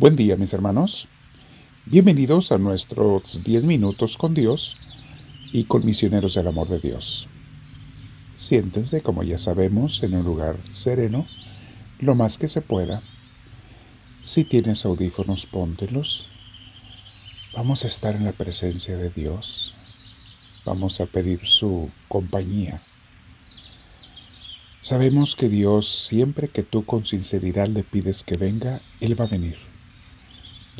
Buen día mis hermanos. Bienvenidos a nuestros 10 minutos con Dios y con misioneros del amor de Dios. Siéntense, como ya sabemos, en un lugar sereno, lo más que se pueda. Si tienes audífonos, póntelos. Vamos a estar en la presencia de Dios. Vamos a pedir su compañía. Sabemos que Dios, siempre que tú con sinceridad le pides que venga, Él va a venir.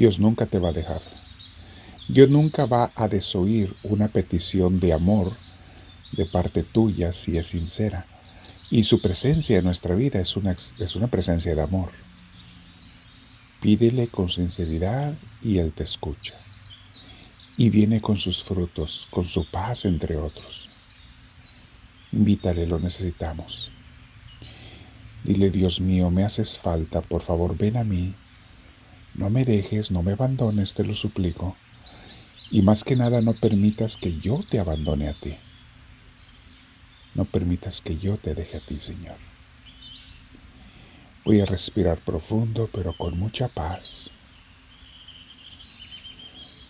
Dios nunca te va a dejar. Dios nunca va a desoír una petición de amor de parte tuya si es sincera. Y su presencia en nuestra vida es una, es una presencia de amor. Pídele con sinceridad y Él te escucha. Y viene con sus frutos, con su paz entre otros. Invítale, lo necesitamos. Dile, Dios mío, me haces falta, por favor, ven a mí no me dejes, no me abandones, te lo suplico. Y más que nada no permitas que yo te abandone a ti. No permitas que yo te deje a ti, Señor. Voy a respirar profundo, pero con mucha paz,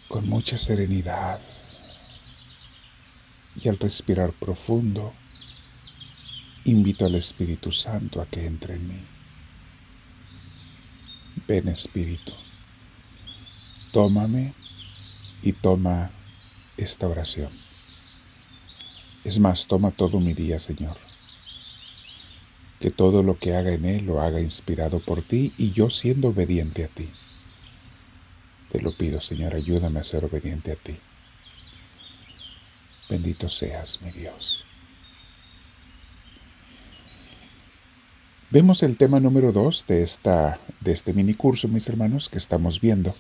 con mucha serenidad. Y al respirar profundo, invito al Espíritu Santo a que entre en mí. Ven Espíritu, tómame y toma esta oración. Es más, toma todo mi día, Señor. Que todo lo que haga en él lo haga inspirado por ti y yo siendo obediente a ti. Te lo pido, Señor, ayúdame a ser obediente a ti. Bendito seas, mi Dios. Vemos el tema número dos de, esta, de este mini curso, mis hermanos, que estamos viendo.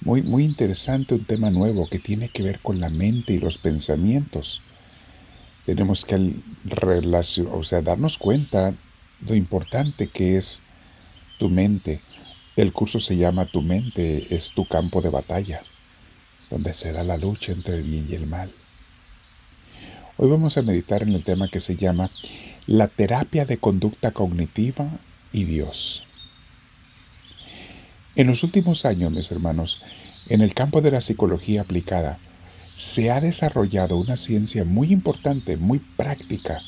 Muy, muy interesante, un tema nuevo que tiene que ver con la mente y los pensamientos. Tenemos que o sea, darnos cuenta lo importante que es tu mente. El curso se llama Tu mente es tu campo de batalla, donde se da la lucha entre el bien y el mal. Hoy vamos a meditar en el tema que se llama la terapia de conducta cognitiva y Dios. En los últimos años, mis hermanos, en el campo de la psicología aplicada, se ha desarrollado una ciencia muy importante, muy práctica,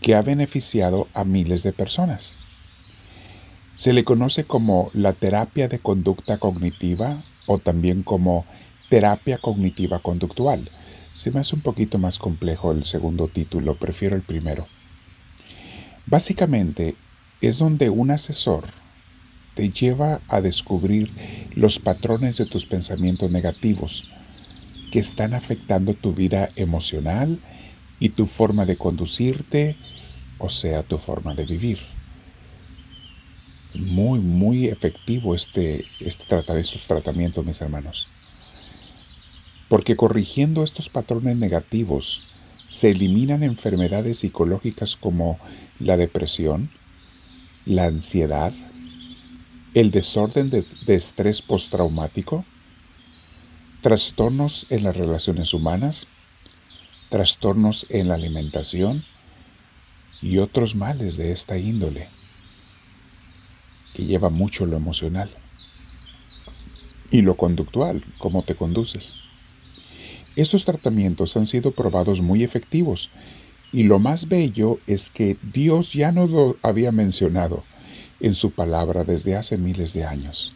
que ha beneficiado a miles de personas. Se le conoce como la terapia de conducta cognitiva o también como terapia cognitiva conductual. Se me hace un poquito más complejo el segundo título, prefiero el primero. Básicamente es donde un asesor te lleva a descubrir los patrones de tus pensamientos negativos que están afectando tu vida emocional y tu forma de conducirte, o sea, tu forma de vivir. Muy, muy efectivo este, este estos tratamientos, mis hermanos. Porque corrigiendo estos patrones negativos, se eliminan enfermedades psicológicas como la depresión, la ansiedad, el desorden de, estrés postraumático, trastornos en las relaciones humanas, trastornos en la alimentación y otros males de esta índole que lleva mucho lo emocional y lo conductual, cómo te conduces. Esos tratamientos han sido probados muy efectivos y lo más bello es que Dios ya nos lo había mencionado en su palabra desde hace miles de años.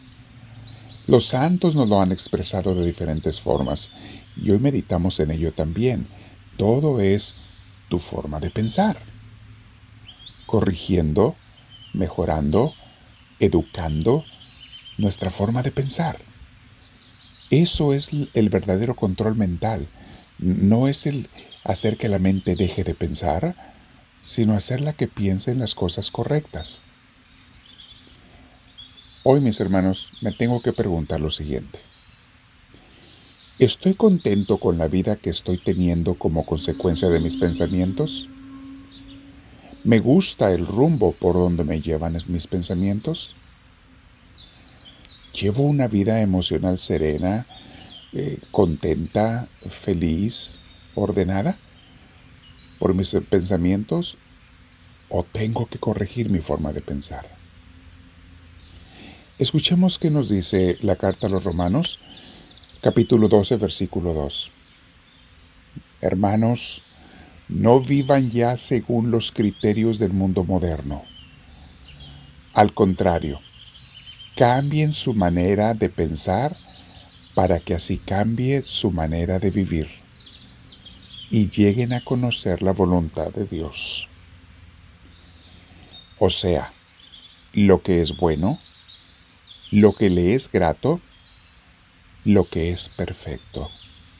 Los santos nos lo han expresado de diferentes formas y hoy meditamos en ello también. Todo es tu forma de pensar. Corrigiendo, mejorando, educando nuestra forma de pensar. Eso es el verdadero control mental. No es el hacer que la mente deje de pensar, sino hacerla que piense en las cosas correctas. Hoy, mis hermanos, me tengo que preguntar lo siguiente. ¿Estoy contento con la vida que estoy teniendo como consecuencia de mis pensamientos? ¿Me gusta el rumbo por donde me llevan mis pensamientos? ¿Llevo una vida emocional serena, eh, contenta, feliz, ordenada por mis pensamientos o tengo que corregir mi forma de pensar? Escuchemos qué nos dice la carta a los Romanos, capítulo 12, versículo 2. Hermanos, no vivan ya según los criterios del mundo moderno. Al contrario, cambien su manera de pensar para que así cambie su manera de vivir y lleguen a conocer la voluntad de Dios. O sea, lo que es bueno, lo que le es grato, lo que es perfecto.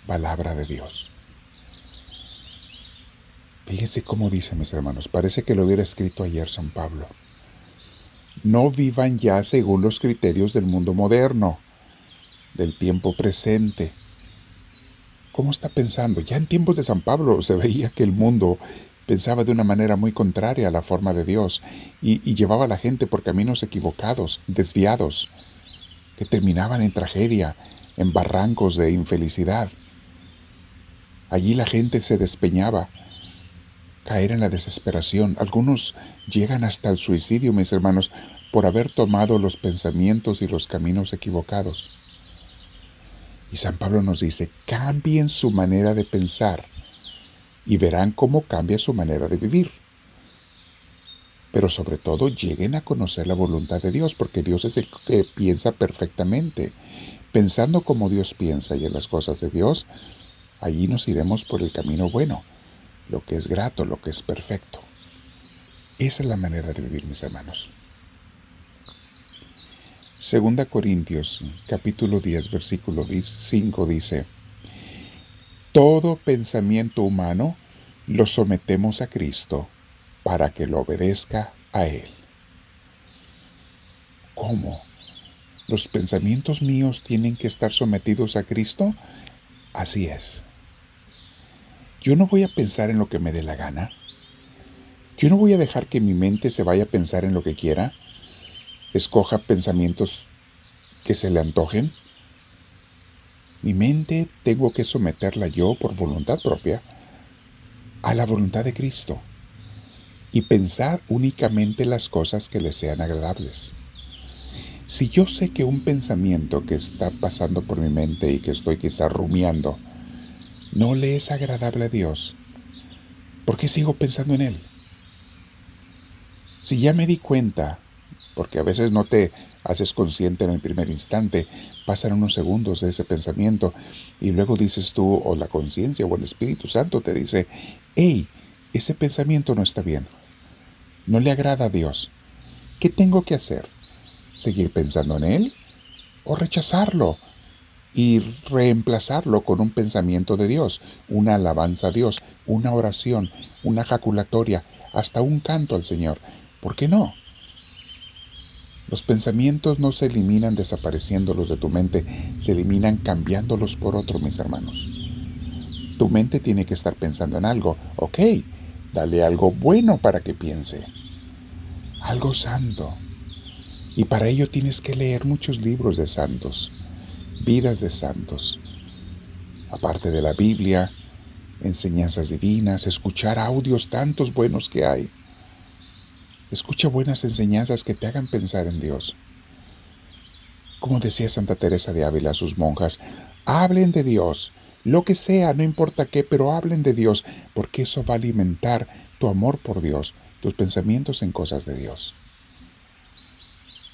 Palabra de Dios. Fíjense cómo dice, mis hermanos, parece que lo hubiera escrito ayer San Pablo. No vivan ya según los criterios del mundo moderno, del tiempo presente. ¿Cómo está pensando? Ya en tiempos de San Pablo se veía que el mundo pensaba de una manera muy contraria a la forma de Dios y, llevaba a la gente por caminos equivocados, desviados, que terminaban en tragedia, en barrancos de infelicidad. Allí la gente se despeñaba, caer en la desesperación. Algunos llegan hasta el suicidio, mis hermanos, por haber tomado los pensamientos y los caminos equivocados. Y San Pablo nos dice, cambien su manera de pensar y verán cómo cambia su manera de vivir. Pero sobre todo lleguen a conocer la voluntad de Dios, porque Dios es el que piensa perfectamente. Pensando como Dios piensa y en las cosas de Dios, allí nos iremos por el camino bueno, lo que es grato, lo que es perfecto. Esa es la manera de vivir, mis hermanos. Segunda Corintios, capítulo 10, versículo 5 dice, todo pensamiento humano lo sometemos a Cristo para que lo obedezca a Él. ¿Cómo? ¿Los pensamientos míos tienen que estar sometidos a Cristo? Así es. Yo no voy a pensar en lo que me dé la gana. Yo no voy a dejar que mi mente se vaya a pensar en lo que quiera, escoja pensamientos que se le antojen. Mi mente tengo que someterla yo por voluntad propia a la voluntad de Cristo y pensar únicamente las cosas que le sean agradables. Si yo sé que un pensamiento que está pasando por mi mente y que estoy quizá rumiando no le es agradable a Dios, ¿por qué sigo pensando en él? Si ya me di cuenta, porque a veces no te haces consciente en el primer instante, pasan unos segundos de ese pensamiento y luego dices tú, o la conciencia o el Espíritu Santo te dice, hey, ese pensamiento no está bien, no le agrada a Dios. ¿Qué tengo que hacer? ¿Seguir pensando en él o rechazarlo? Y reemplazarlo con un pensamiento de Dios, una alabanza a Dios, una oración, una jaculatoria, hasta un canto al Señor. ¿Por qué no? Los pensamientos no se eliminan desapareciéndolos de tu mente, se eliminan cambiándolos por otro, mis hermanos. Tu mente tiene que estar pensando en algo. Ok, dale algo bueno para que piense. Algo santo. Y para ello tienes que leer muchos libros de santos, vidas de santos. Aparte de la Biblia, enseñanzas divinas, escuchar audios tantos buenos que hay. Escucha buenas enseñanzas que te hagan pensar en Dios. Como decía Santa Teresa de Ávila a sus monjas, hablen de Dios, lo que sea, no importa qué, pero hablen de Dios, porque eso va a alimentar tu amor por Dios, tus pensamientos en cosas de Dios.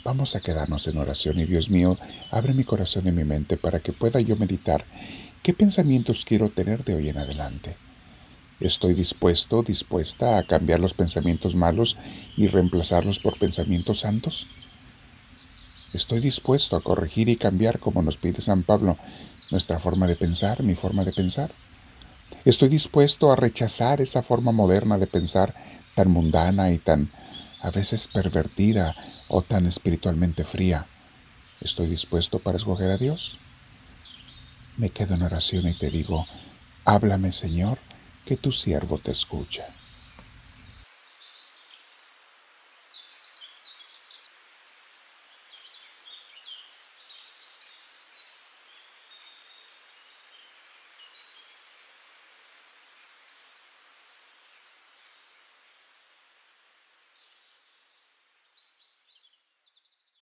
Vamos a quedarnos en oración y Dios mío, abre mi corazón y mi mente para que pueda yo meditar qué pensamientos quiero tener de hoy en adelante. Estoy dispuesto, dispuesta a cambiar los pensamientos malos y reemplazarlos por pensamientos santos. Estoy dispuesto a corregir y cambiar, como nos pide San Pablo, nuestra forma de pensar, mi forma de pensar. Estoy dispuesto a rechazar esa forma moderna de pensar tan mundana y tan a veces pervertida o tan espiritualmente fría. Estoy dispuesto para escoger a Dios. Me quedo en oración y te digo, háblame Señor, que tu siervo te escucha.